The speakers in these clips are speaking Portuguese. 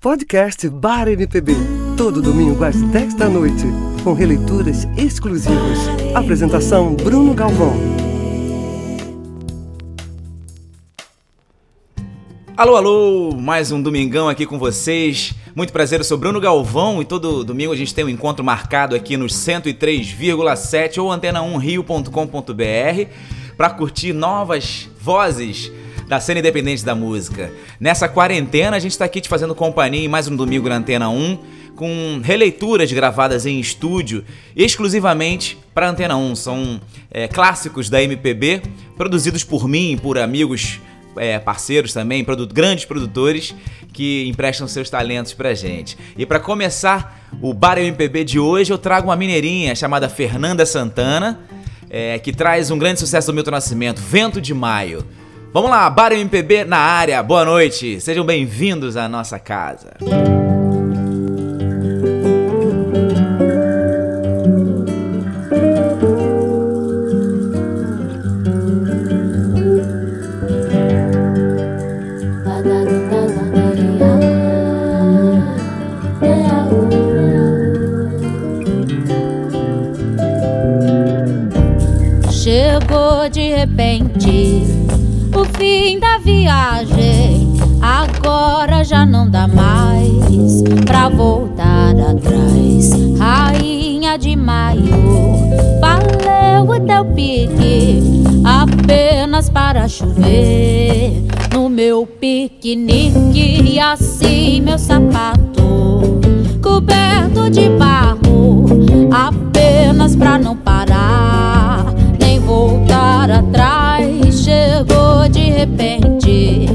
Podcast Bar MPB, todo domingo às 10 da noite, com releituras exclusivas. Apresentação Bruno Galvão. Alô, alô, mais um domingão aqui com vocês. Muito prazer, eu sou Bruno Galvão e todo domingo a gente tem um encontro marcado aqui nos 103,7 ou antena1rio.com.br para curtir novas vozes da cena independente da música. Nessa quarentena, a gente está aqui te fazendo companhia em mais um domingo na Antena 1, com releituras gravadas em estúdio exclusivamente para Antena 1. São é, clássicos da MPB, produzidos por mim por amigos é, parceiros também, produ grandes produtores que emprestam seus talentos pra gente. E para começar o Bar MPB de hoje, eu trago uma mineirinha chamada Fernanda Santana, é, que traz um grande sucesso do Milton Nascimento, Vento de Maio. Vamos lá, Bar MPB na área, boa noite, sejam bem-vindos à nossa casa. Chegou de repente fim da viagem. Agora já não dá mais pra voltar atrás. Rainha de maio, valeu o teu pique apenas para chover. No meu piquenique, e assim meu sapato coberto de barro, apenas pra não parar nem voltar atrás chegou de repente.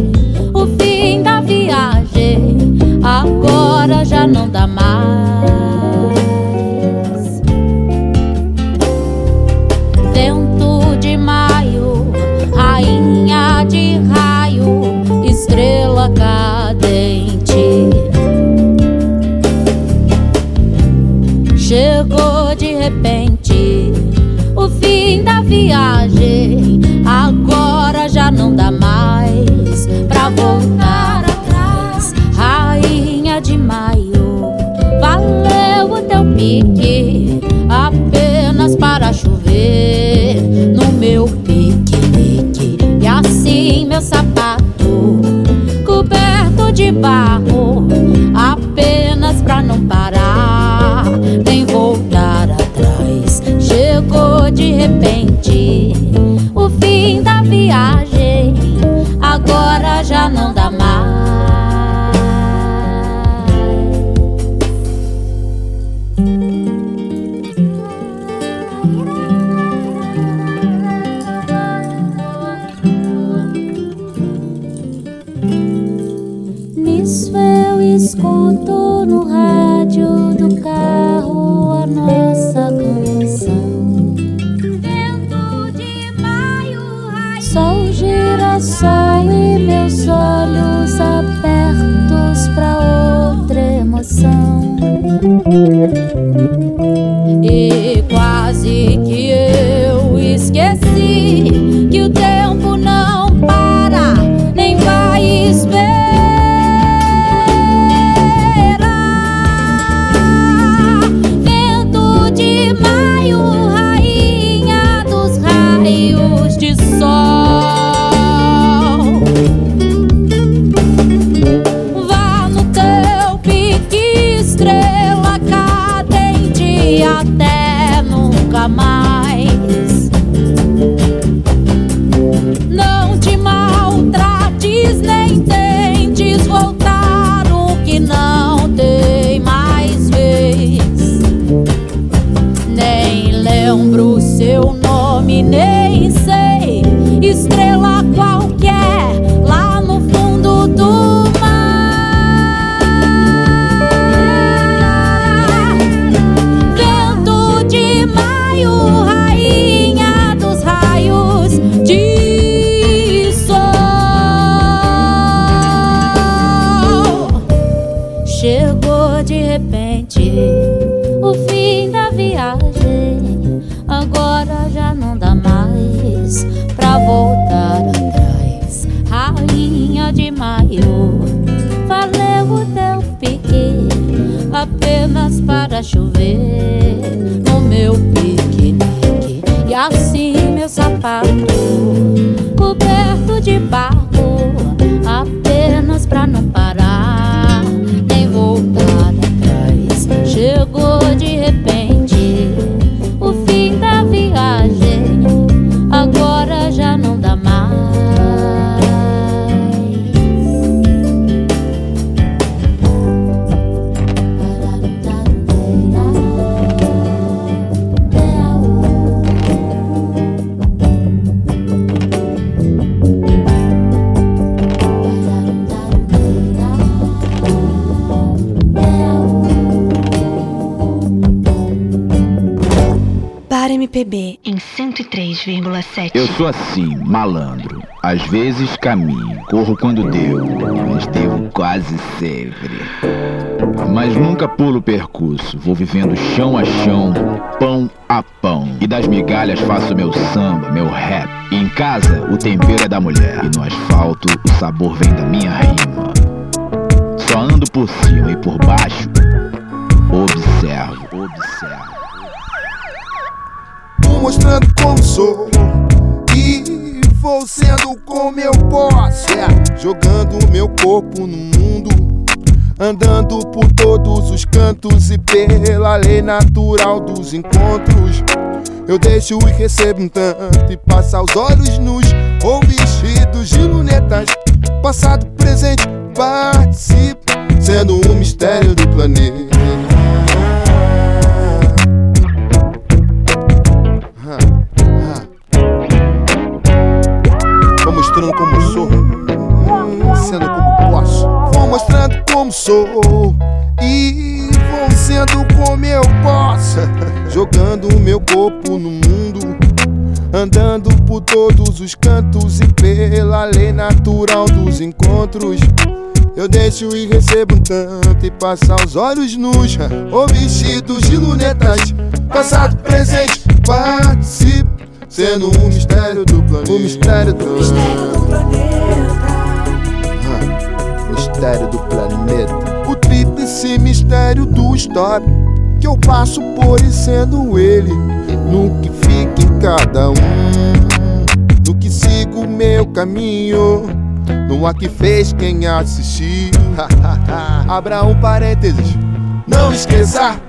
O fim sou assim, malandro. Às vezes caminho, corro quando devo, mas devo quase sempre. Mas nunca pulo o percurso, vou vivendo chão a chão, pão a pão. E das migalhas faço meu samba, meu rap. E em casa, o tempero é da mulher. E no asfalto, o sabor vem da minha rima. Só ando por cima e por baixo, observo, observo. Mostrando como sou vou sendo como eu posso. É, jogando meu corpo no mundo, andando por todos os cantos e pela lei natural dos encontros. Eu deixo e recebo um tanto e passa os olhos nus ou vestidos de lunetas. Passado, presente, participo, sendo um mistério do planeta. Sendo como posso. Vou mostrando como sou e vou sendo como eu posso. Jogando o meu corpo no mundo, andando por todos os cantos e pela lei natural dos encontros. Eu deixo e recebo um tanto e passa os olhos nus ou vestidos de lunetas. Passado, presente, participo, sendo um mistério do planeta. O mistério do, Ah, mistério do planeta. O tríplice mistério do stop que eu passo por e sendo ele. No que fica em cada um, no que sigo meu caminho. No ar que fez quem assistiu. Abra um parênteses. Não esqueça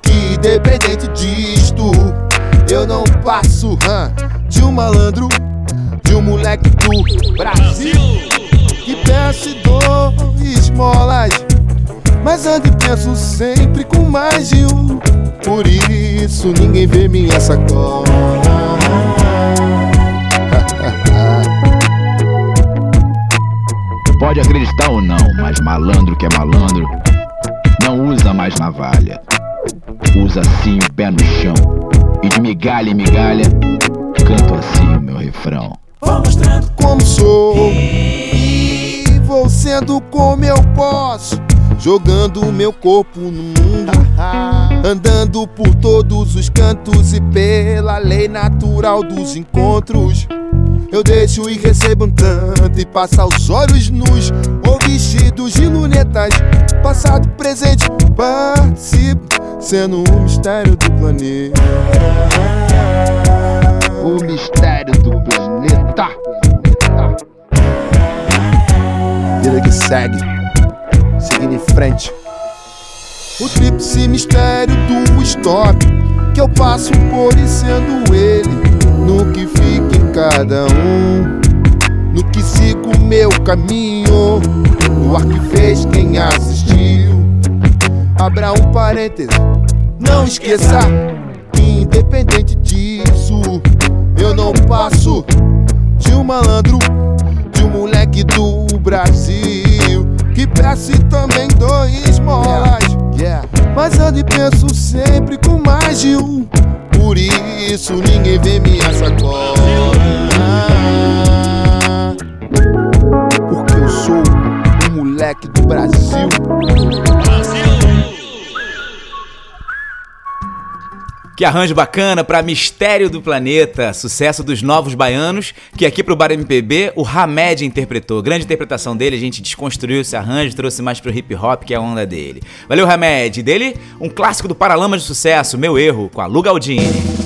que independente disto, eu não passo hã, de um malandro, de um moleque do Brasil que peço e Mas ando e penso sempre com mais de um. Por isso ninguém vê minha sacola. Pode acreditar ou não, mas malandro que é malandro não usa mais navalha. Usa assim o pé no chão. E de migalha em migalha, canto assim o meu refrão. como sou e vou sendo como eu posso, jogando o meu corpo no mundo, andando por todos os cantos e pela lei natural dos encontros. Eu deixo e recebo um tanto e passa os olhos nus ou vestidos de lunetas, passado, presente, participo, sendo um mistério do planeta. O mistério do planeta. Segue, seguindo em frente. O tríplice mistério do stop que eu passo por e sendo ele, no que fica em cada um, no que sigo meu caminho, no ar que fez quem assistiu. Abra um parêntese, não esqueça que independente disso, eu não passo de um malandro, de um moleque do Brasil que peço e também dou esmolas. Mas ando e penso sempre com mais de um. Por isso ninguém vê minha sacola. Porque eu sou um moleque do Brasil. Que arranjo bacana para Mistério do Planeta, sucesso dos Novos Baianos, que aqui pro Bar MPB o Hamed interpretou. Grande interpretação dele, a gente desconstruiu esse arranjo, trouxe mais pro hip hop, que é a onda dele. Valeu, Hamed. Dele, um clássico do Paralama de Sucesso, Meu Erro, com a Lu Galdini.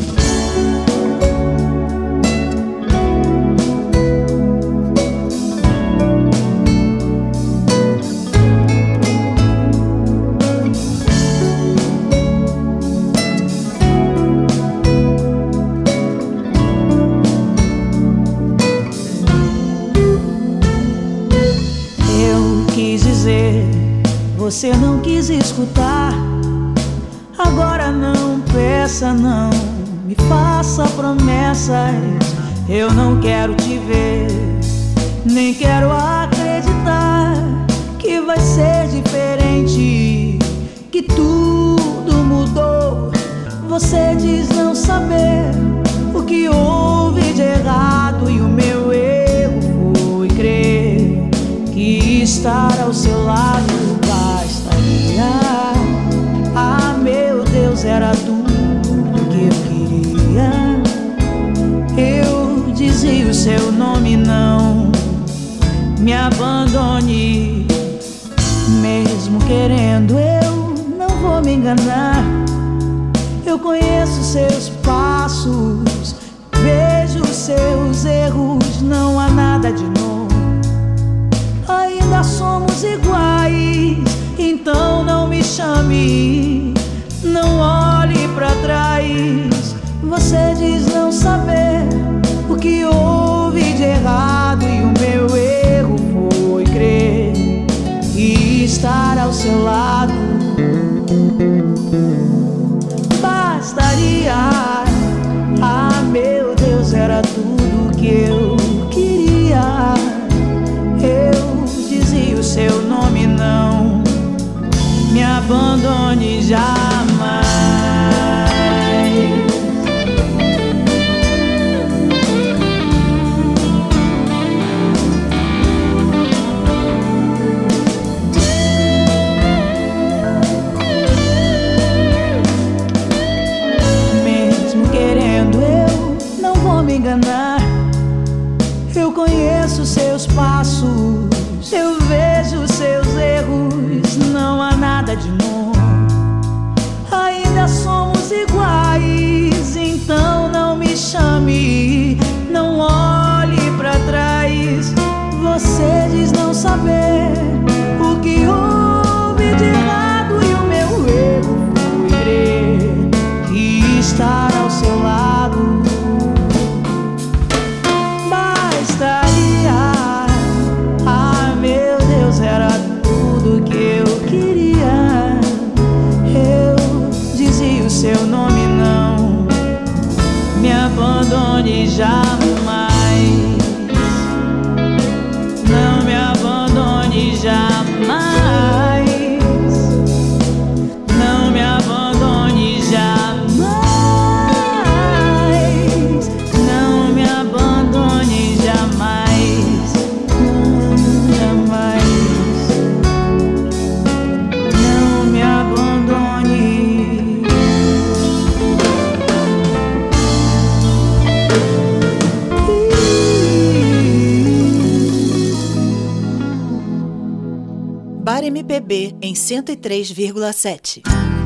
seu lado. Bastaria, ah meu Deus, era tudo que eu queria. Eu dizia o seu nome, não me abandone já. 93,7.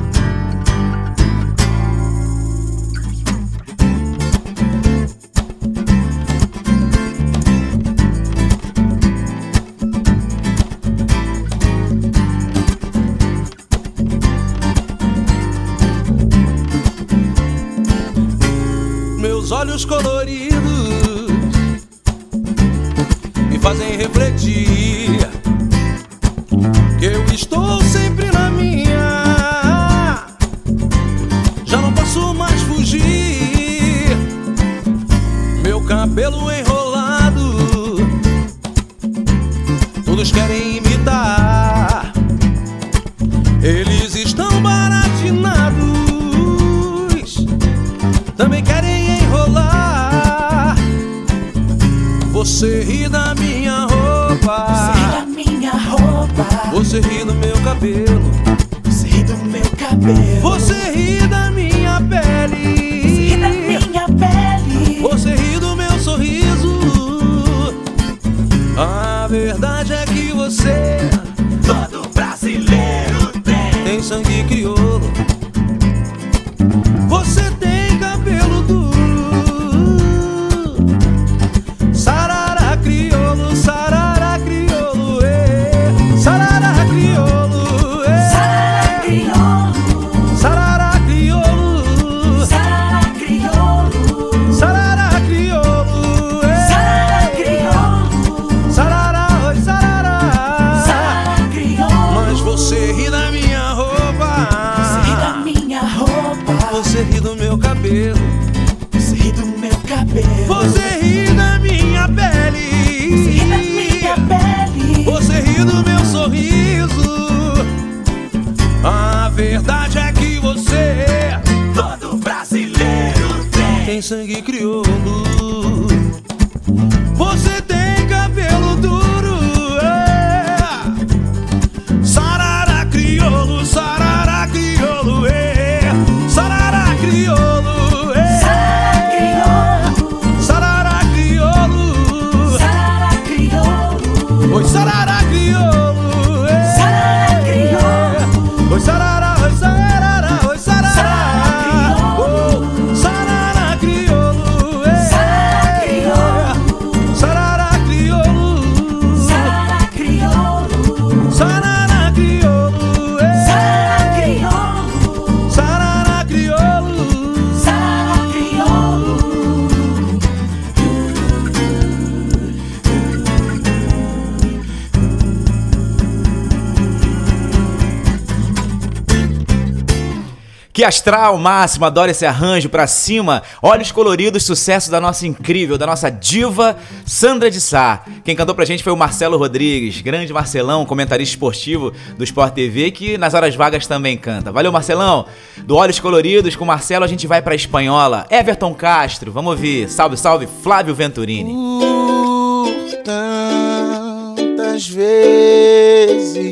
Que astral máximo, adoro esse arranjo pra cima. Olhos coloridos, sucesso da nossa incrível, da nossa diva Sandra de Sá. Quem cantou pra gente foi o Marcelo Rodrigues, grande Marcelão, comentarista esportivo do Sport TV, que nas horas vagas também canta. Valeu, Marcelão! Do Olhos Coloridos, com Marcelo a gente vai pra espanhola. Everton Castro, vamos ouvir. Salve, salve, Flávio Venturini. Por tantas vezes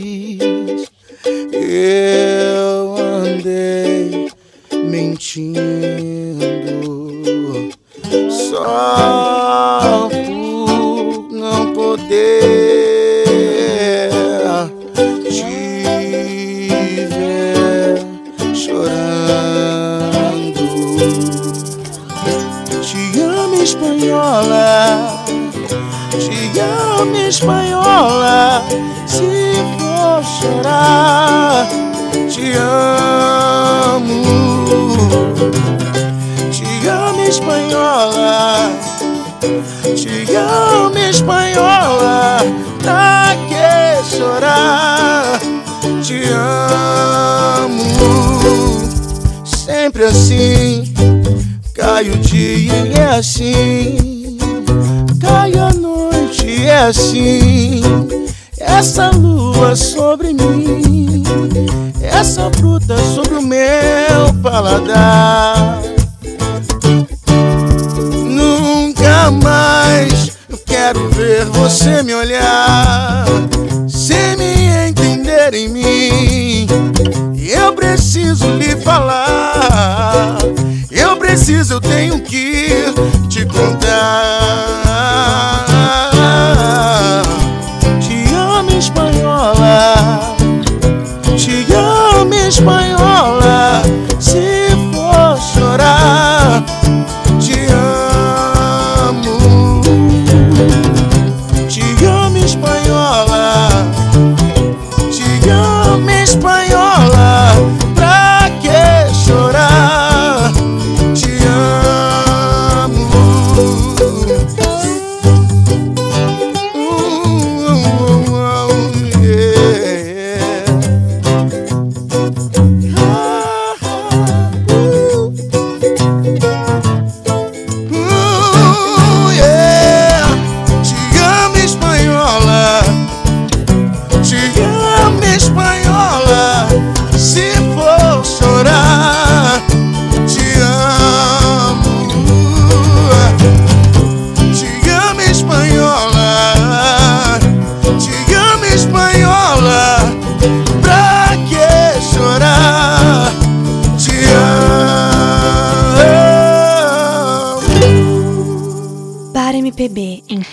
eu andei mentindo só por não poder te ver chorando. Te amo, espanhola. Te amo, espanhola. Se for chorar, te amo. Te amo, espanhola. Te amo, espanhola. Pra que chorar? Te amo. Sempre assim. Cai o dia e é assim. Cai a noite e é assim. Essa lua sobre mim. Essa fruta sobre o meu paladar. Nunca mais quero ver você me olhar sem me entender em mim. Eu preciso lhe falar. Eu preciso, eu tenho que te contar.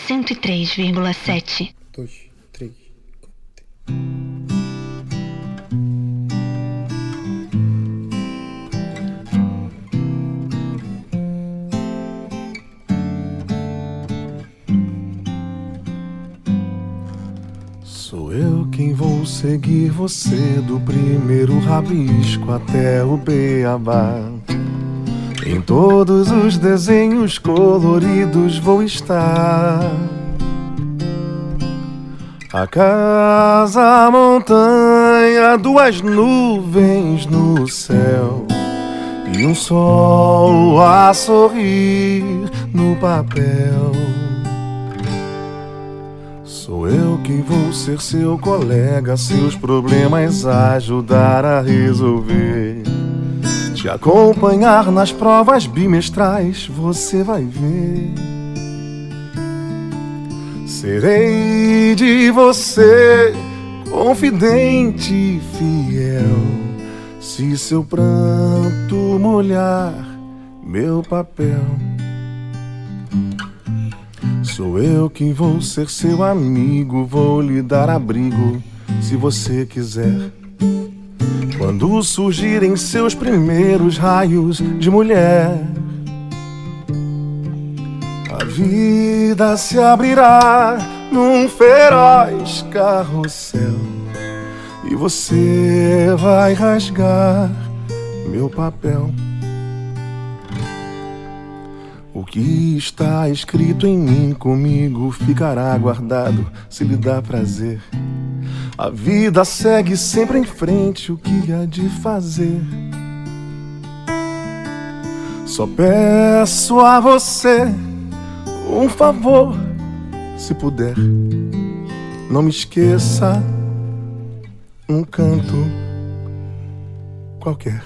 103,7. Um, dois, três. Sou eu quem vou seguir você do primeiro rabisco até o beabá. Em todos os desenhos coloridos vou estar. A casa, a montanha, duas nuvens no céu e um sol a sorrir no papel. Sou eu quem vou ser seu colega, seus problemas ajudar a resolver. Te acompanhar nas provas bimestrais, você vai ver. Serei de você, confidente e fiel. Se seu pranto molhar meu papel, sou eu quem vou ser seu amigo. Vou lhe dar abrigo se você quiser. Quando surgirem seus primeiros raios de mulher a vida se abrirá num feroz carrossel e você vai rasgar meu papel. O que está escrito em mim comigo ficará guardado se lhe dá prazer. A vida segue sempre em frente, o que há de fazer? Só peço a você um favor, se puder. Não me esqueça um canto qualquer.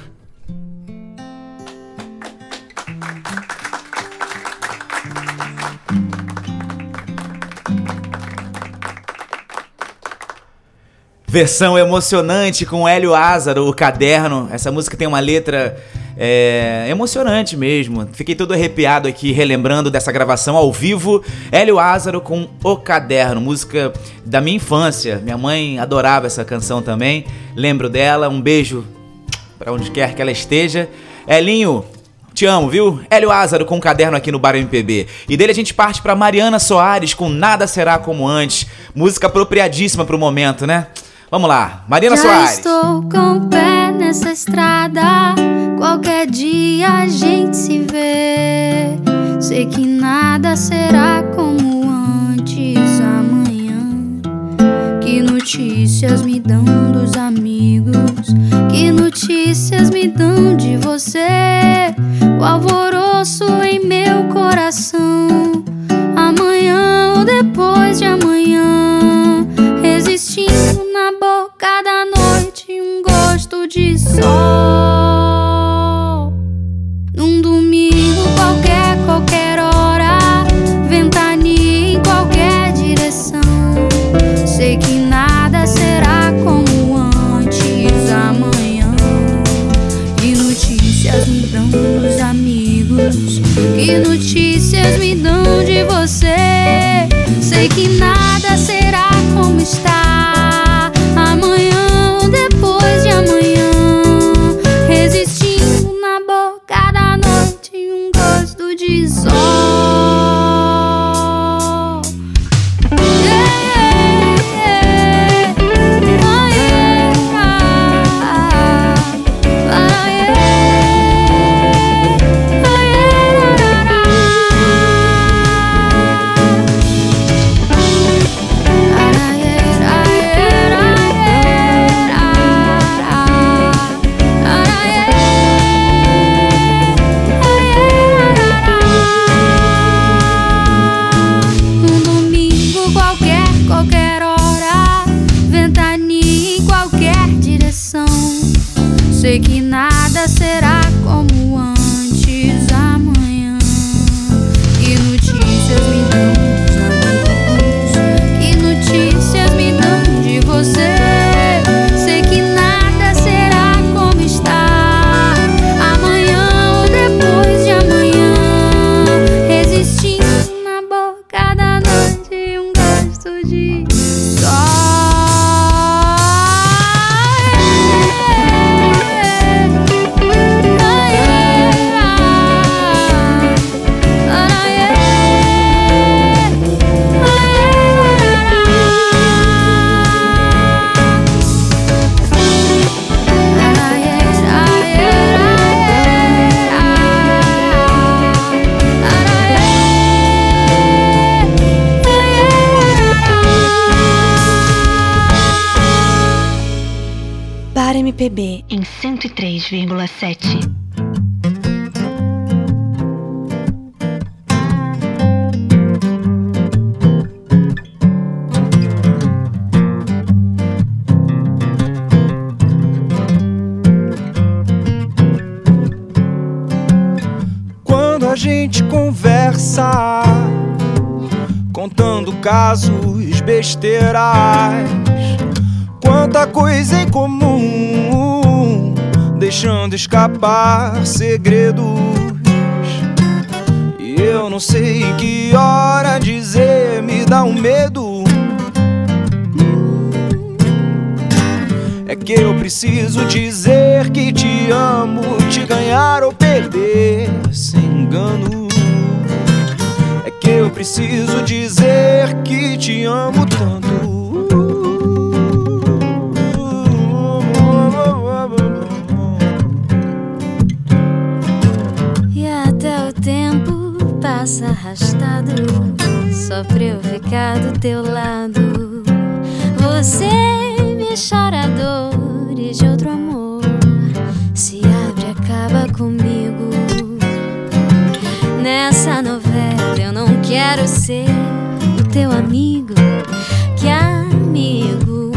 Versão emocionante com Hélio Ázaro, o caderno. Essa música tem uma letra é, emocionante mesmo. Fiquei todo arrepiado aqui, relembrando dessa gravação ao vivo. Hélio Ázaro com O Caderno, música da minha infância. Minha mãe adorava essa canção também. Lembro dela. Um beijo para onde quer que ela esteja. Elinho, te amo, viu? Hélio Ázaro com um caderno aqui no Bar MPB. E dele a gente parte para Mariana Soares com Nada Será Como Antes. Música apropriadíssima pro momento, né? Vamos lá, Mariana Já Soares. estou com o pé nessa estrada. Qualquer dia a gente se vê. Sei que nada será como antes amanhã. Que notícias me dão dos amigos? Que notícias me dão de você? O alvoroço em meu coração. Amanhã ou depois de amanhã. Sol. Num domingo qualquer, qualquer hora, ventania em qualquer direção. Sei que nada será como antes amanhã. Que notícias me dão dos amigos? Que notícias me dão contando casos, besteiras, quanta coisa em comum, deixando escapar segredos. E eu não sei que hora dizer, me dá um medo. É que eu preciso dizer que te amo, te ganhar ou perder sem engano. Que eu preciso dizer que te amo tanto. E até o tempo passa arrastado Só pra eu ficar do teu lado Você me chora dores quero ser o teu amigo Que amigo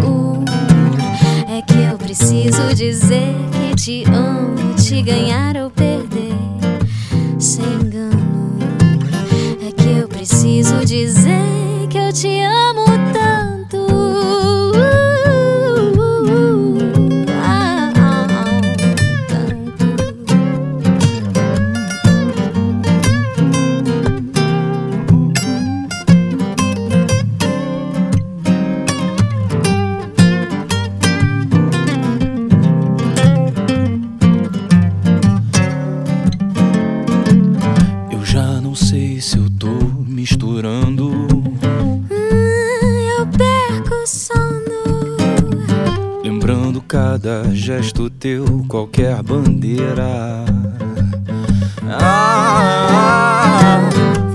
É que eu preciso dizer que te amo Te ganhar ou perder sem engano. É que eu preciso dizer que eu te amo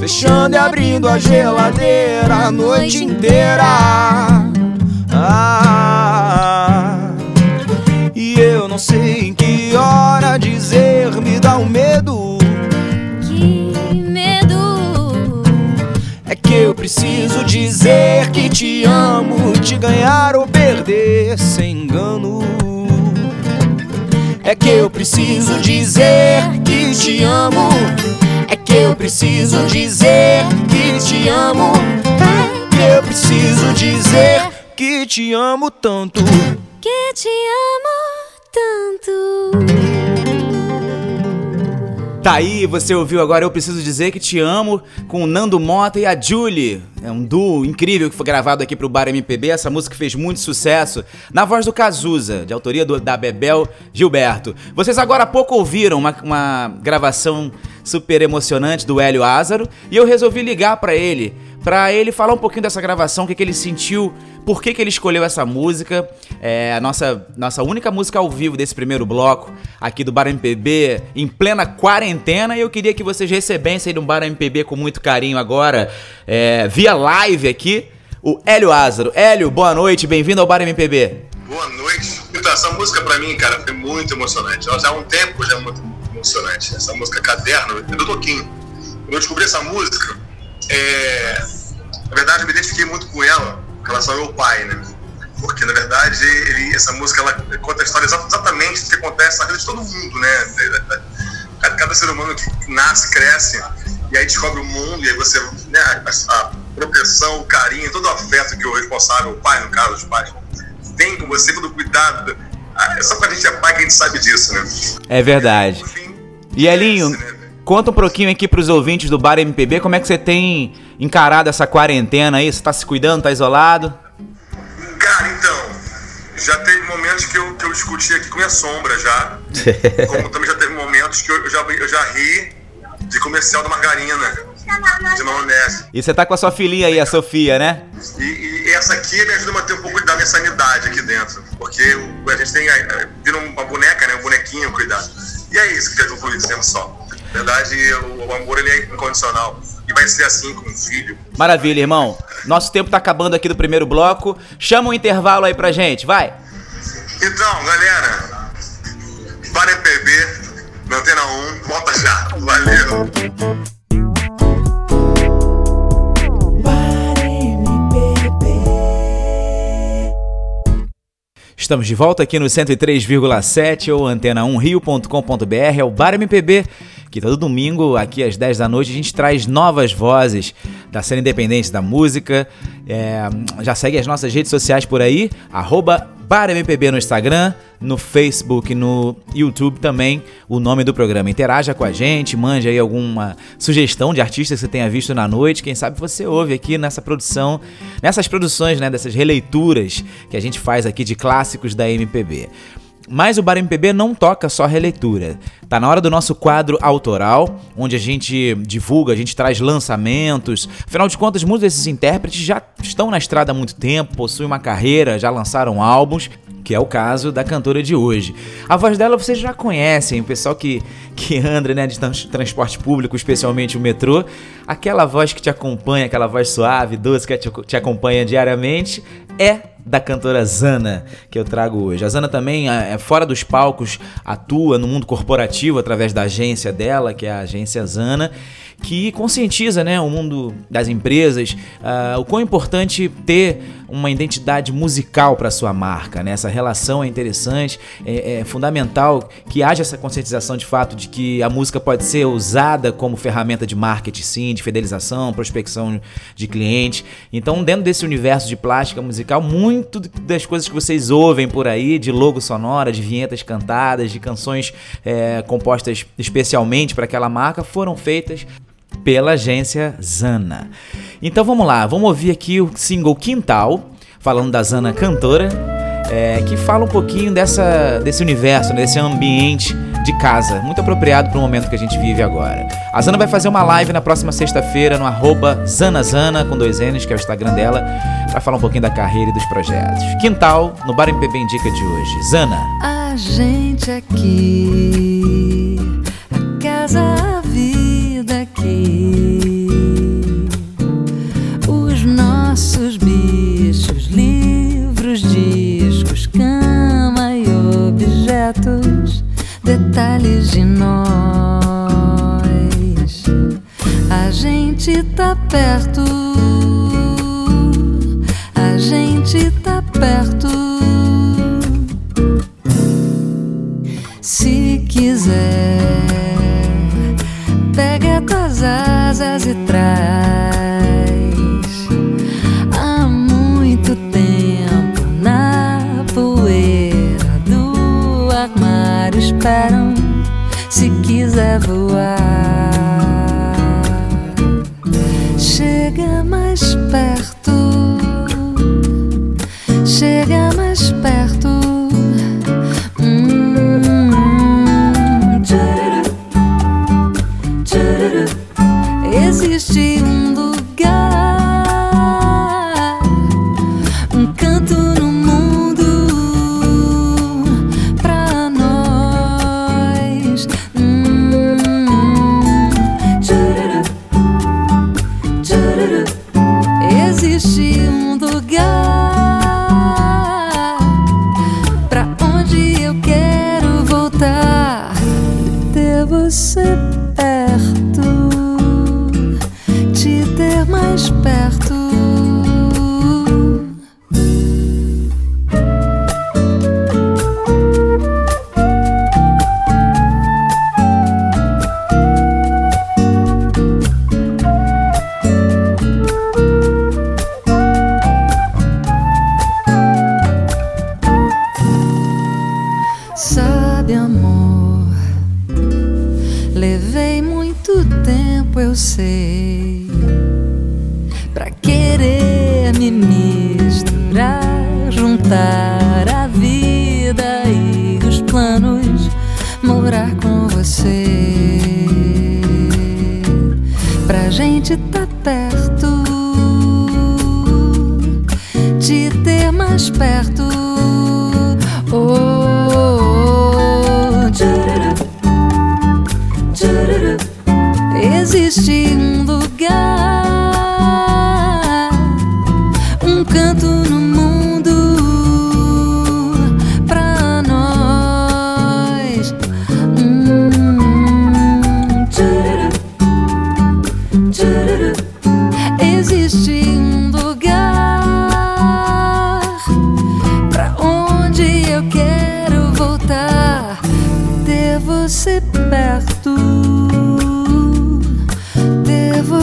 fechando e abrindo a geladeira a noite inteira. Ah, e eu não sei em que hora dizer, me dá um medo. Que medo. É que eu preciso dizer que te amo, te ganhar ou perder sem engano. É que eu preciso dizer que te amo. É que eu preciso dizer que te amo. É que eu preciso dizer que te amo tanto. Que te amo tanto. Tá aí, você ouviu agora Eu Preciso Dizer Que Te Amo com o Nando Mota e a Julie. É um duo incrível que foi gravado aqui pro Bar MPB. Essa música fez muito sucesso na voz do Cazuza, de autoria do- da Bebel Gilberto. Vocês agora há pouco ouviram uma, uma gravação super emocionante do Hélio Ázaro e eu resolvi ligar pra ele, pra ele falar um pouquinho dessa gravação, o que, que ele sentiu, por que, que ele escolheu essa música. É a nossa, nossa única música ao vivo desse primeiro bloco aqui do Bar MPB em plena quarentena. E eu queria que vocês recebessem no Bar MPB com muito carinho agora, é, via live aqui, o Hélio Ázaro. Hélio, boa noite, bem-vindo ao Bar MPB. Boa noite. Então, essa música pra mim, cara, foi muito emocionante. Já há um tempo já é muito emocionante. Essa música Caderno é do Toquinho. Quando eu descobri essa música, é... na verdade eu me identifiquei muito com ela em relação ao meu pai, né? Porque, na verdade, ele, essa música ela conta a história exa- exatamente do que acontece na vida de todo mundo, né? Cada, cada ser humano que nasce, cresce, e aí descobre o mundo, e aí você, né, a, a proteção, o carinho, todo o afeto que o responsável, o pai, no caso, os pais, tem com você, todo o cuidado. Ah, Só quando a gente é pai que a gente sabe disso, né? É verdade. E Elinho, conta um pouquinho aqui pros ouvintes do Bar MPB como é que você tem encarado essa quarentena aí. Você tá se cuidando, tá isolado? Cara, então, já teve momentos que eu, que eu discuti aqui com minha sombra já. Como também já teve momentos que eu, eu já, eu já ri de comercial da margarina, de E você tá com a sua filhinha aí, a Sofia, né? E, e, essa aqui me ajuda a manter um pouco da minha sanidade aqui dentro. Porque a gente tem. Vira uma boneca, né? Um bonequinho, cuidado. E é isso que eu fui dizendo só. Na verdade, o, o amor ele é incondicional e vai ser assim com o filho. Maravilha, irmão. Nosso tempo tá acabando aqui do primeiro bloco. Chama um intervalo aí pra gente, vai. Então, galera, para PB, antena 1, volta já. Valeu. Estamos de volta aqui no 103,7 ou antena1rio.com.br, é o Bar MPB, que todo domingo, aqui às 10 da noite, a gente traz novas vozes da cena independente da música. É, já segue as nossas redes sociais por aí, arroba BarMPB no Instagram, no Facebook, no YouTube também, o nome do programa. Interaja com a gente, mande aí alguma sugestão de artista que você tenha visto na noite. Quem sabe você ouve aqui nessa produção, nessas produções, né, dessas releituras que a gente faz aqui de clássicos da MPB. Mas o Bar MPB não toca só releitura. Tá na hora do nosso quadro autoral, onde a gente divulga, a gente traz lançamentos. Afinal de contas, muitos desses intérpretes já estão na estrada há muito tempo, possuem uma carreira, já lançaram álbuns que é o caso da cantora de hoje. A voz dela vocês já conhecem, o pessoal que, que anda né, de transporte público, especialmente o metrô, aquela voz que te acompanha, aquela voz suave, doce que te, te acompanha diariamente, é da cantora Zana que eu trago hoje. A Zana também é fora dos palcos, atua no mundo corporativo através da agência dela, que é a agência Zana, que conscientiza né, o mundo das empresas, uh, o quão importante ter uma identidade musical para sua marca. Né? Essa relação é interessante, é, é, fundamental que haja essa conscientização de fato de que a música pode ser usada como ferramenta de marketing, sim, de fidelização, prospecção de cliente. Então, dentro desse universo de plástica musical, muito das coisas que vocês ouvem por aí, de logo sonora, de vinhetas cantadas, de canções é, compostas especialmente para aquela marca, foram feitas pela agência Zana. Então vamos lá, vamos ouvir aqui o single Quintal, falando da Zana cantora, é, que fala um pouquinho dessa, desse universo, desse ambiente de casa, muito apropriado para o momento que a gente vive agora. A Zana vai fazer uma live na próxima sexta-feira no arroba Zanazana, com dois N's, que é o Instagram dela, para falar um pouquinho da carreira e dos projetos. Quintal, no Bar MPB Indica de hoje. Zana. A gente aqui, a casa detalhes de nós. A gente tá perto, a gente tá perto. Se quiser voar. Chega mais perto, chega mais perto. Hum. Existe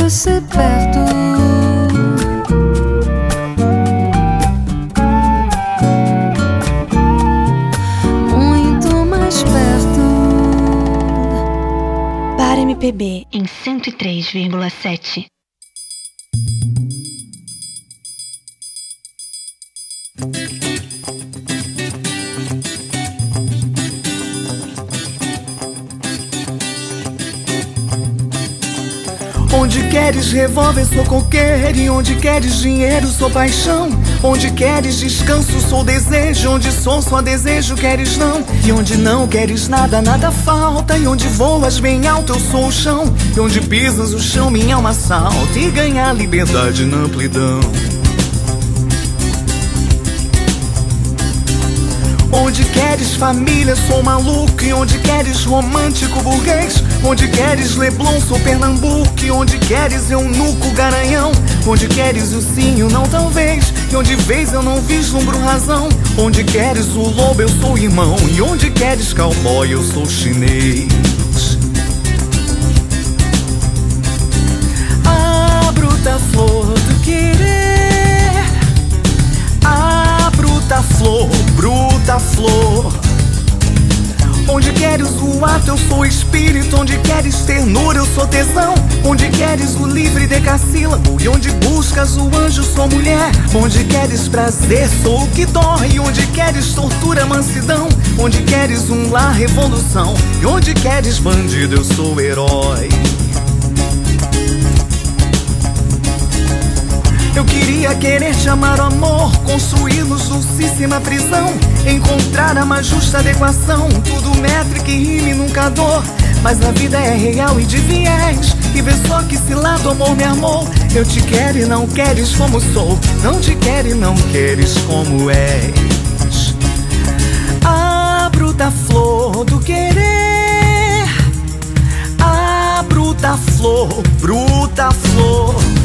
você perto. Muito mais perto. Para MPB em 103,7. Queres revólver, sou qualquer. E onde queres dinheiro, sou paixão. Onde queres descanso, sou desejo. Onde sou só desejo, queres não. E onde não queres nada, nada falta. E onde voas bem alto, eu sou o chão. E onde pisas o chão, minha alma salta. E ganha liberdade na amplidão. Onde queres família, sou maluco. E onde queres romântico burguês. Onde queres Leblon, sou Pernambuco. E onde queres eunuco, garanhão. Onde queres o sim, não talvez. E onde vês eu não vislumbro razão. Onde queres o lobo, eu sou irmão. E onde queres cowboy, eu sou chinês. A bruta flor do querer. A bruta flor, bruta flor. Onde queres o ato, eu sou espírito. Onde queres ternura, eu sou tesão. Onde queres o livre decassílabo. E onde buscas o anjo, sou mulher. Onde queres prazer, sou o que dói. Onde queres tortura, mansidão. Onde queres um lar, revolução. E onde queres bandido, eu sou herói. Queria querer te amar o amor, construí-los dulcíssima prisão, encontrar a mais justa adequação, tudo métrica e rime nunca dor. Mas a vida é real e de viés, e vê só que esse lado amor me amou. Eu te quero e não queres como sou, não te quero e não queres como és. A bruta flor do querer, a bruta flor, bruta flor.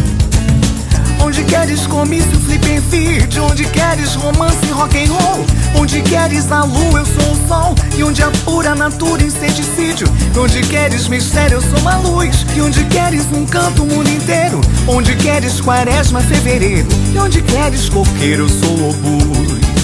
Onde queres comício, flip and feed? Onde queres romance, rock and roll? Onde queres a lua, eu sou o sol. E onde a pura natura, inseticídio Onde queres mistério, eu sou uma luz. E onde queres um canto, o mundo inteiro? Onde queres quaresma, fevereiro? E onde queres coqueiro, eu sou obus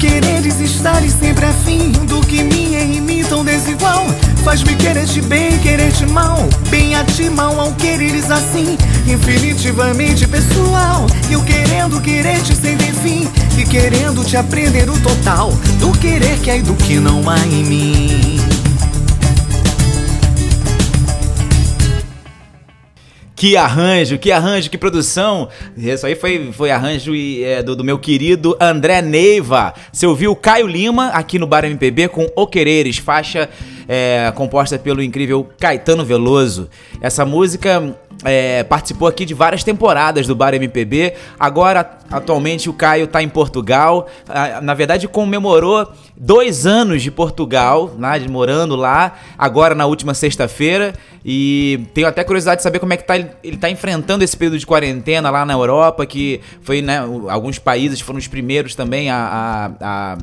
Quereres estares sempre afim Do que me é em mim tão desigual. Faz-me querer-te bem, querer-te mal. Bem a ti, mal ao quereres assim. Infinitivamente pessoal. Eu querendo querer-te sem ter fim. E querendo te aprender o total. Do querer que há e do que não há em mim Que arranjo, que arranjo, que produção. Isso aí foi, foi arranjo é, do, do, meu querido André Neiva. Você ouviu Caio Lima aqui no Bar MPB com O Quereres, faixa é, composta pelo incrível Caetano Veloso. Essa música é, participou aqui de várias temporadas do Bar MPB. Agora, atualmente, o Caio está em Portugal. Na verdade, comemorou dois anos de Portugal, né, morando lá, agora na última sexta-feira. E tenho até curiosidade de saber como é que tá, ele está enfrentando esse período de quarentena lá na Europa, que foi, né, alguns países foram os primeiros também a, a, a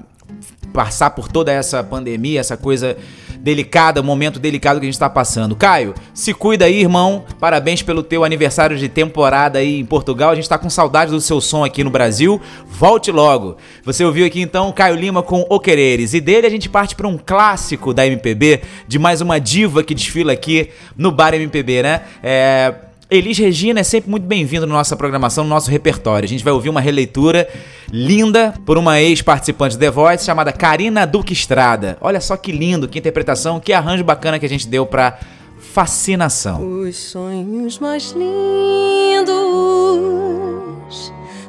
passar por toda essa pandemia, essa coisa delicada, momento delicado que a gente está passando. Caio, se cuida aí, irmão. Parabéns pelo teu aniversário de temporada aí em Portugal. A gente está com saudade do seu som aqui no Brasil. Volte logo. Você ouviu aqui então Caio Lima com O Quereres. E dele a gente parte para um clássico da MPB, de mais uma diva que desfila aqui no Bar MPB, né? É. Elis Regina é sempre muito bem-vindo na nossa programação, no nosso repertório. A gente vai ouvir uma releitura linda por uma ex-participante de The Voice chamada Karina Duque Estrada. Olha só que lindo, que interpretação, que arranjo bacana que a gente deu pra fascinação. Os sonhos mais lindos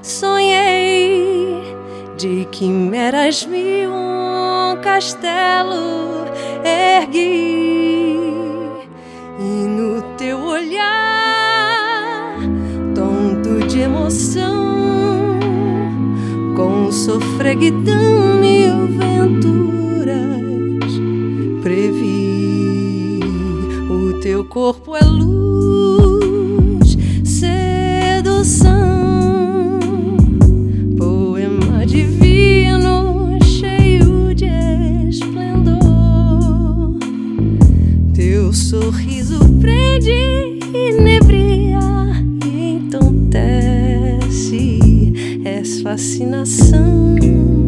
sonhei de quimeras vi um castelo ergui e no teu olhar de emoção com o sofreguidão mil venturas previ. O teu corpo é luz sedução poema divino cheio de esplendor. Teu sorriso prende inebriante És fascinação.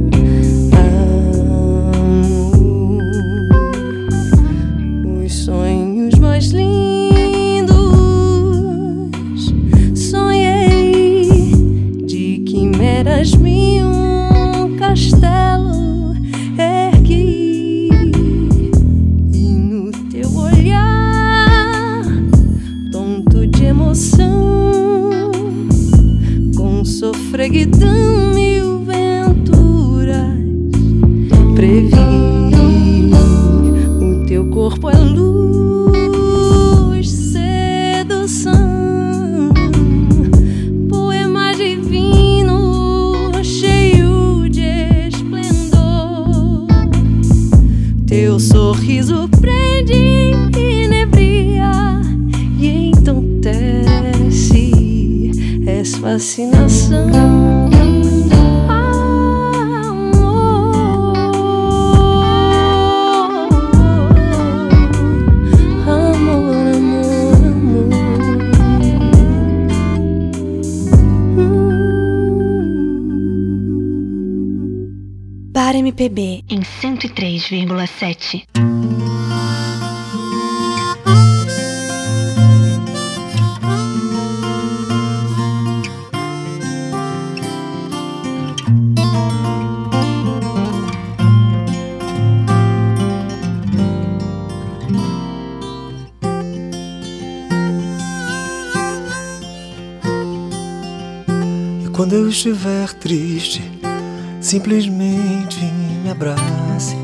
Sorriso prende inebria e entontece és fascinação MPB em 103,7. E quando eu estiver triste, simplesmente me abrace.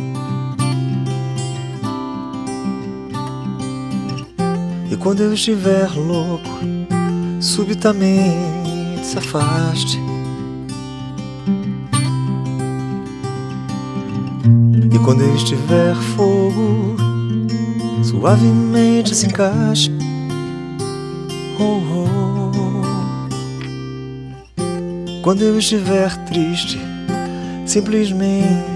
E quando eu estiver louco, subitamente se afaste. E quando eu estiver fogo, suavemente se encaixe. Oh, oh. Quando eu estiver triste, simplesmente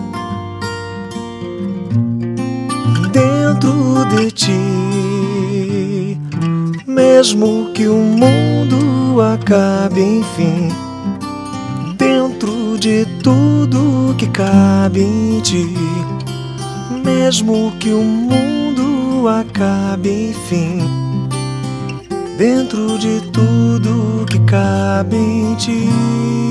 De ti, mesmo que o mundo acabe, enfim. Dentro de tudo que cabe em ti, mesmo que o mundo acabe, enfim dentro de tudo que cabe em ti.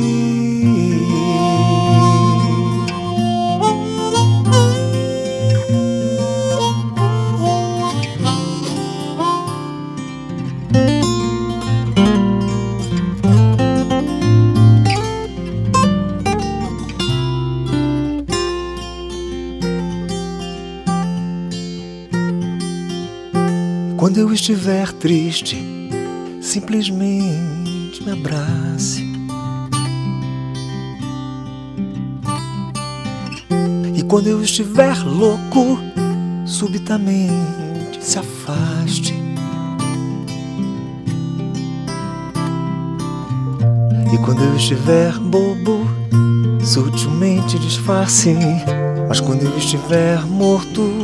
Quando eu estiver triste, simplesmente me abrace. E quando eu estiver louco, subitamente se afaste. E quando eu estiver bobo, sutilmente disfarce. Mas quando eu estiver morto,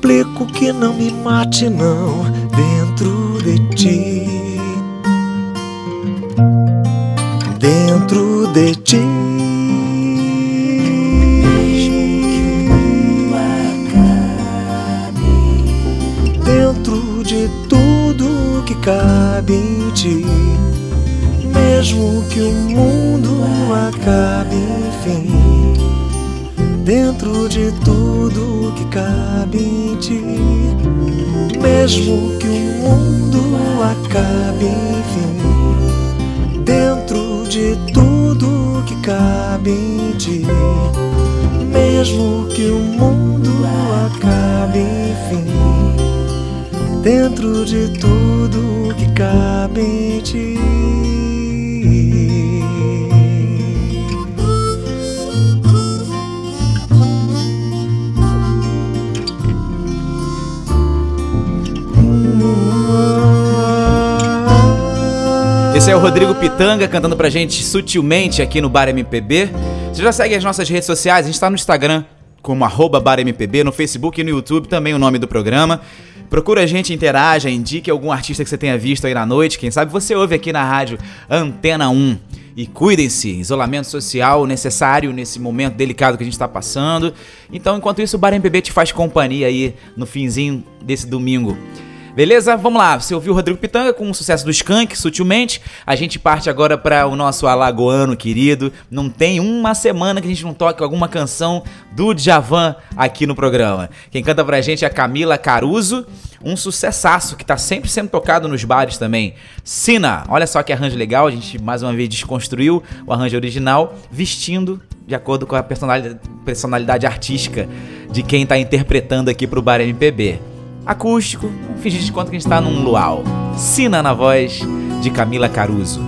suplico que não me mate, não, dentro de ti. Dentro de ti. Dentro de tudo que cabe em ti. Mesmo que o mundo acabe, enfim dentro de cabe em ti. Mesmo que o mundo acabe, enfim, dentro de tudo que cabe em ti. Mesmo que o mundo acabe, enfim, dentro de tudo que cabe em ti. Rodrigo Pitanga cantando pra gente sutilmente aqui no Bar MPB. Você já segue as nossas redes sociais, a gente tá no Instagram como arroba Bar MPB, no Facebook e no YouTube também o nome do programa. Procura a gente, interaja, indique algum artista que você tenha visto aí na noite. Quem sabe você ouve aqui na rádio Antena 1. E cuidem-se, isolamento social necessário nesse momento delicado que a gente está passando. Então, enquanto isso, o Bar MPB te faz companhia aí no finzinho desse domingo. Beleza? Vamos lá. Você ouviu o Rodrigo Pitanga com o sucesso do Skank, sutilmente. A gente parte agora para o nosso alagoano querido. Não tem uma semana que a gente não toque alguma canção do Djavan aqui no programa. Quem canta pra gente é a Camila Caruso, um sucessaço que tá sempre sendo tocado nos bares também. Sina, olha só que arranjo legal, a gente mais uma vez desconstruiu o arranjo original, vestindo de acordo com a personalidade, personalidade artística de quem tá interpretando aqui pro bar MPB acústico, fingir de conta que a gente tá num luau. Sina na voz de Camila Caruso.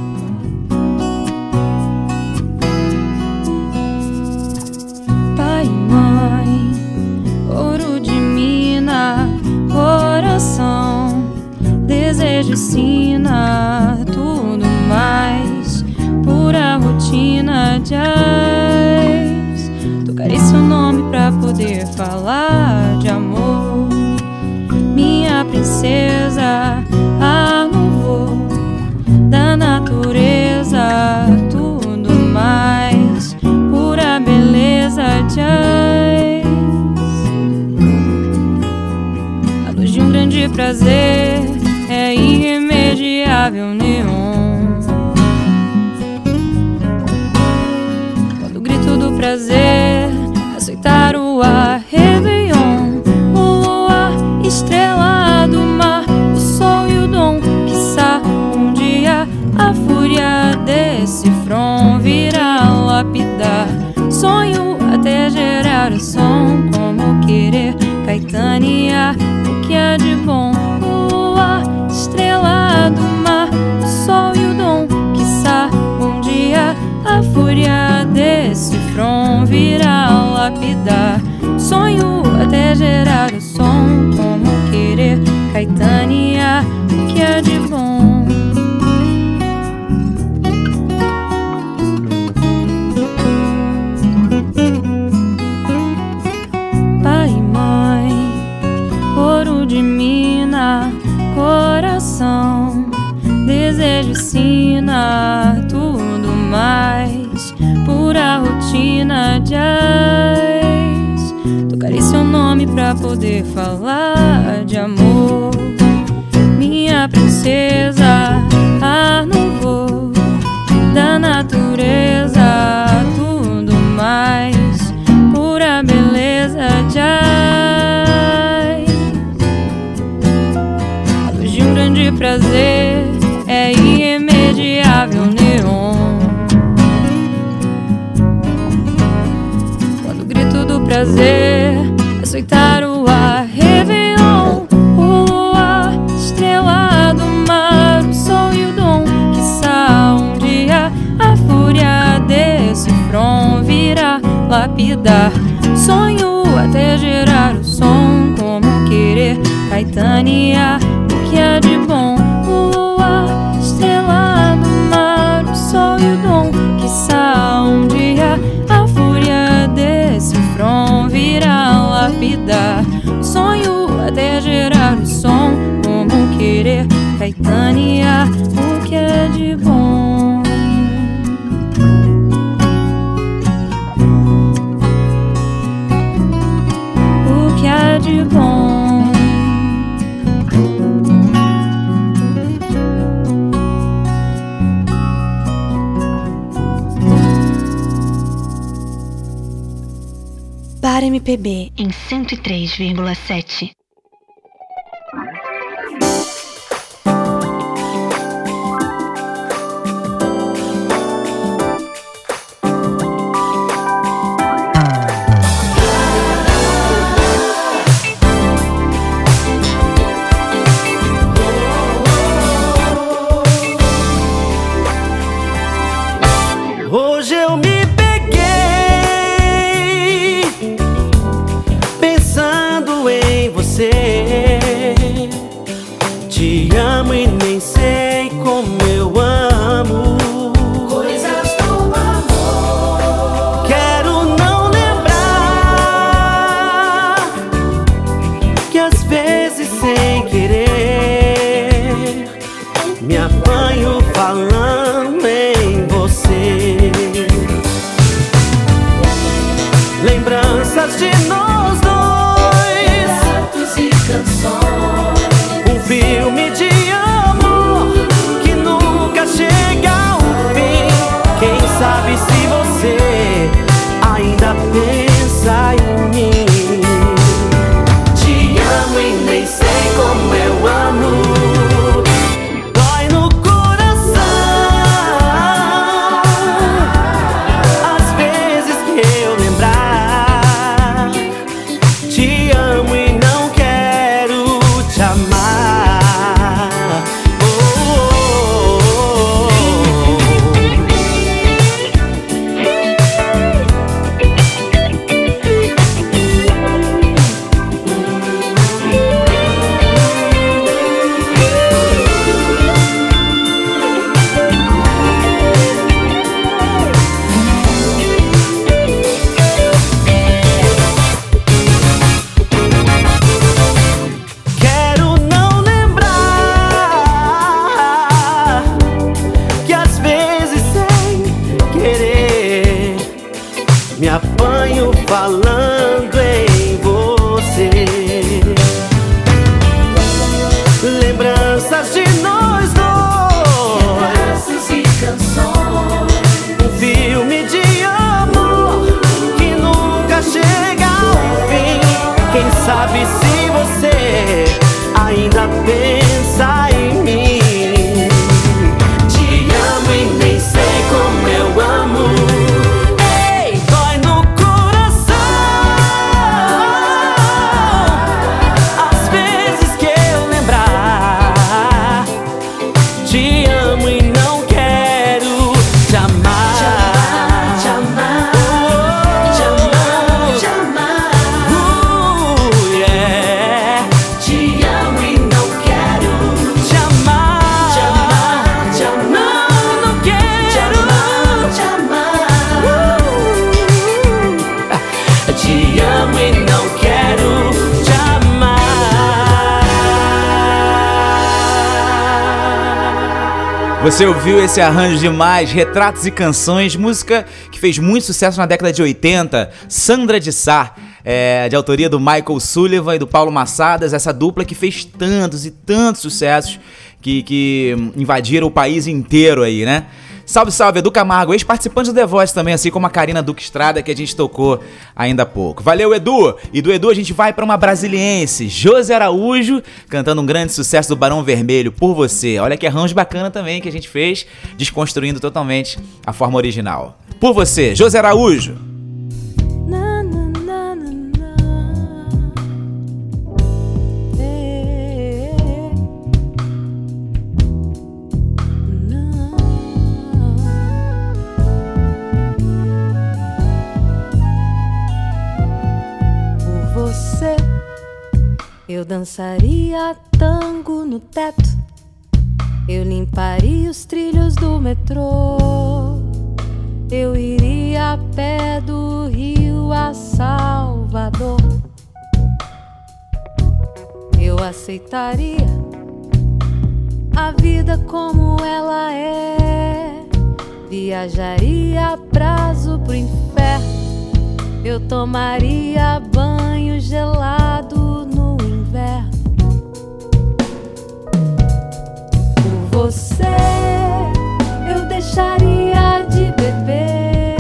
Pai mãe, ouro de mina, coração, desejo sina, tudo mais, pura rotina de ais. Tocarei seu nome pra poder falar de amor princesa, no voo da natureza, tudo mais, pura beleza de A luz de um grande prazer é irremediável neon. Gerar o som, como querer caetanear o que há de bom. O luar, estrela do mar, o sol e o dom, quiçá um dia a fúria desse front virá lapidar. Sonho até gerar o som, como querer caetanear o que há de bom. Poder falar de amor, minha princesa, ar no voo da natureza, tudo mais, pura beleza de. A luz de um grande prazer é irremediável neon. Quando o grito do prazer lapidar. Sonho até gerar o som, como querer caetanear o que há de bom. O luar, estrela do mar, o sol e o dom, quiçá um dia a fúria desse front virá lapidar. Sonho até gerar o som, como querer caetanear o que é de bom. MPB em 103,7. Te amo e não quero te amar. Você ouviu esse arranjo demais, Retratos e Canções, música que fez muito sucesso na década de 80, Sandra de Sá, é, de autoria do Michael Sullivan e do Paulo Massadas, essa dupla que fez tantos e tantos sucessos que, que invadiram o país inteiro aí, né? Salve, salve, Edu Camargo, ex-participante do The Voice também, assim como a Karina Duque Estrada, que a gente tocou ainda há pouco. Valeu, Edu! E do Edu a gente vai pra uma brasiliense, José Araújo, cantando um grande sucesso do Barão Vermelho, Por Você. Olha que arranjo bacana também que a gente fez, desconstruindo totalmente a forma original. Por Você, José Araújo! Eu dançaria tango no teto. Eu limparia os trilhos do metrô. Eu iria a pé do Rio a Salvador. Eu aceitaria a vida como ela é. Viajaria a prazo pro inferno. Eu tomaria banho gelado você, eu deixaria de beber.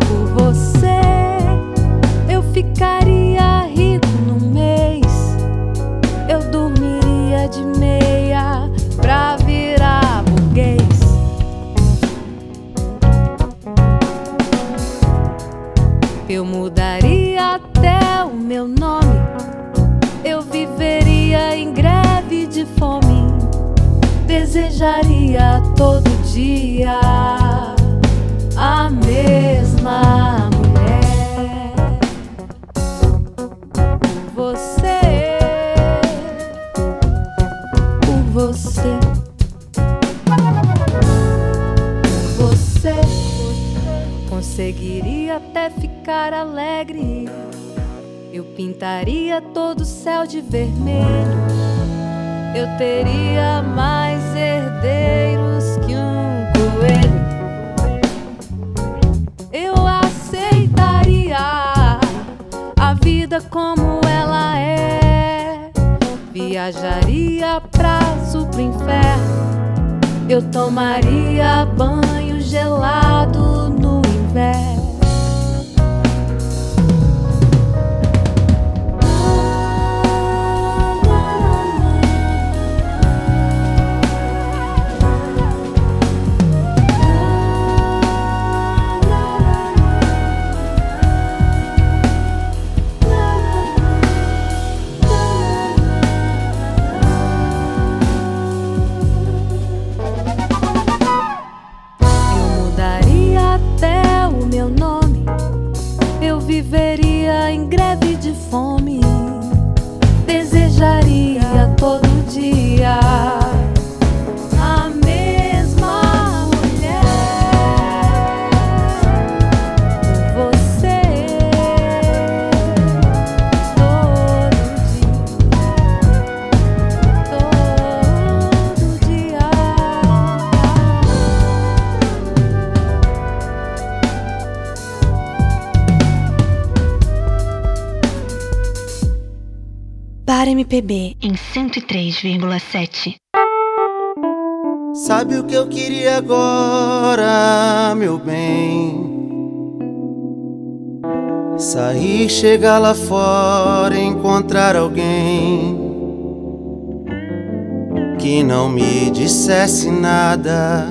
Por você, eu ficaria rico num mês. Eu dormiria de meia pra virar burguês. Eu mudaria até o meu nome. Eu viveria em greve fome. Desejaria todo dia a mesma mulher. Você, você, você, conseguiria até ficar alegre. Eu pintaria todo o céu de vermelho. Eu teria mais herdeiros que um coelho. Eu aceitaria a vida como ela é. Viajaria prazo pro inferno. Eu tomaria banho gelado no inverno. Fome. Desejaria MPB em 103,7. Sabe o que eu queria agora, meu bem? Sair, chegar lá fora, encontrar alguém que não me dissesse nada,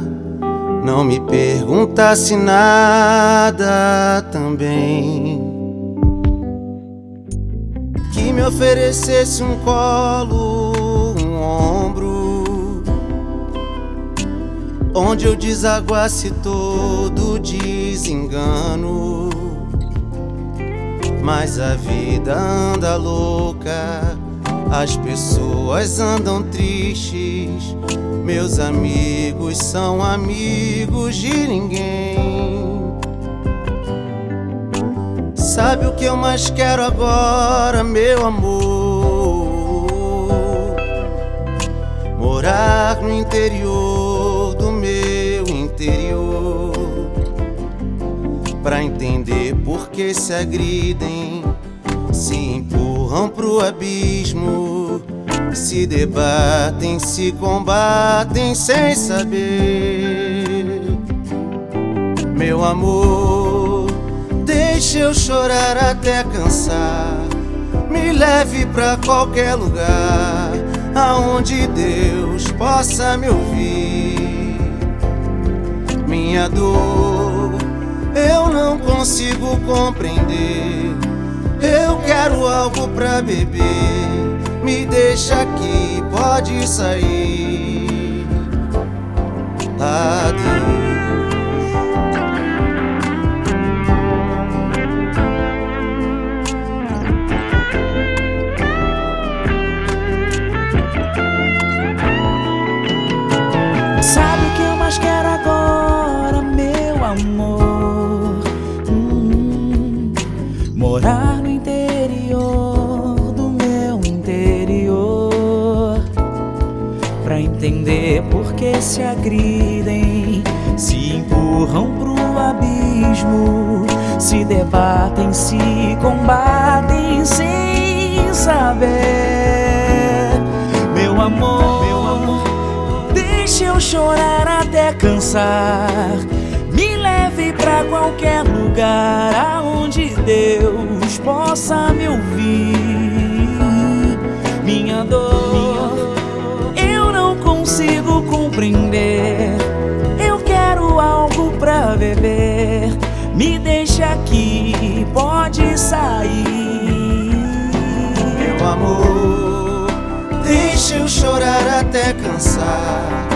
não me perguntasse nada também. Que me oferecesse um colo, um ombro, onde eu desaguasse todo desengano. Mas a vida anda louca, as pessoas andam tristes. Meus amigos são amigos de ninguém. Sabe o que eu mais quero agora, meu amor? Morar no interior do meu interior. Pra entender por que se agridem, se empurram pro abismo, se debatem, se combatem sem saber. Meu amor, eu chorar até cansar. Me leve pra qualquer lugar aonde Deus possa me ouvir. Minha dor eu não consigo compreender. Eu quero algo pra beber. Me deixa aqui, pode sair. Adeus. Cansar. Me leve pra qualquer lugar aonde Deus possa me ouvir. Minha dor, eu não consigo compreender. Eu quero algo pra beber. Me deixa aqui, pode sair. Meu amor, deixa eu chorar até cansar.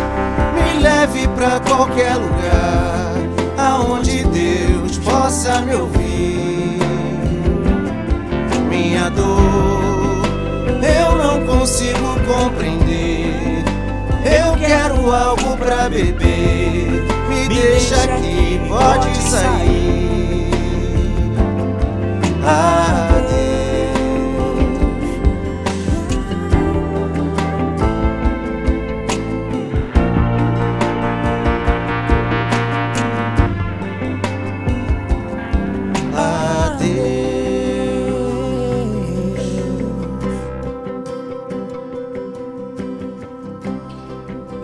Me leve pra qualquer lugar aonde Deus possa me ouvir. Minha dor eu não consigo compreender. Eu quero algo pra beber. Me, deixa aqui, pode sair. Adeus.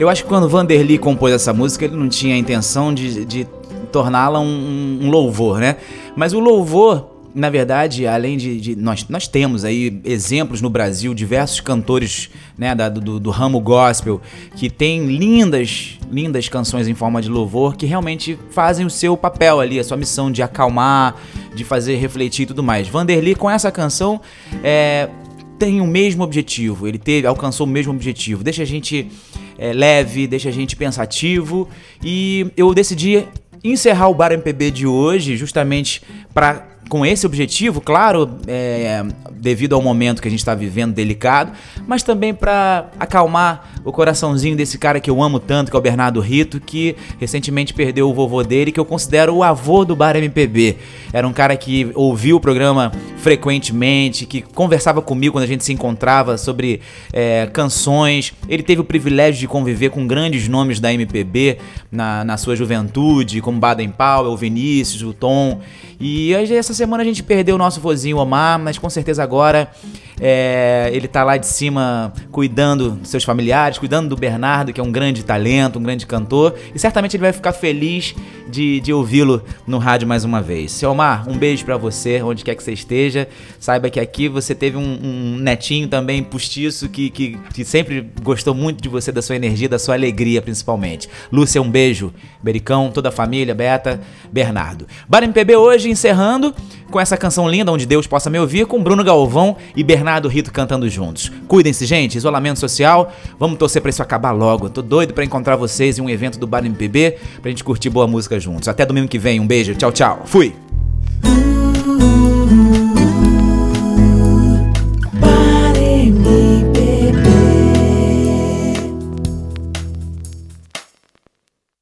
Eu acho que quando Vanderly compôs essa música, ele não tinha a intenção de, de torná-la um, um louvor, né? Mas o louvor na verdade, além de, de, nós, nós temos aí exemplos no Brasil, diversos cantores né, da, do, do, ramo gospel que tem lindas, lindas canções em forma de louvor que realmente fazem o seu papel ali, a sua missão de acalmar, de fazer refletir e tudo mais. Vanderly com essa canção é, tem o mesmo objetivo, ele teve, alcançou o mesmo objetivo, deixa a gente é, leve, deixa a gente pensativo. E eu decidi encerrar o Bar MPB de hoje justamente para com esse objetivo, claro, é, devido ao momento que a gente está vivendo delicado, mas também para acalmar o coraçãozinho desse cara que eu amo tanto, que é o Bernardo Rito, que recentemente perdeu o vovô dele, que eu considero o avô do Bar MPB. Era um cara que ouvia o programa frequentemente, que conversava comigo quando a gente se encontrava sobre é, canções. Ele teve o privilégio de conviver com grandes nomes da MPB na, na sua juventude, como Baden Powell, Vinícius, o Tom. E essa semana a gente perdeu o nosso vozinho Omar, mas com certeza agora é, ele tá lá de cima cuidando dos seus familiares, cuidando do Bernardo, que é um grande talento, um grande cantor, e certamente ele vai ficar feliz de, de ouvi-lo no rádio mais uma vez. Seu Omar, um beijo para você, onde quer que você esteja. Saiba que aqui você teve um, um netinho também postiço que, que, que, sempre gostou muito de você, da sua energia, da sua alegria, principalmente. Lúcia, um beijo. Bericão, toda a família, Beta, Bernardo. Bar MPB hoje encerrando com essa canção linda Onde Deus Possa Me Ouvir, com Bruno Galvão e Bernardo Rito cantando juntos. Cuidem-se, gente, isolamento social, vamos torcer pra isso acabar logo. Tô doido para encontrar vocês em um evento do Bar MPB pra gente curtir boa música juntos. Até domingo que vem, um beijo, tchau, tchau. Fui!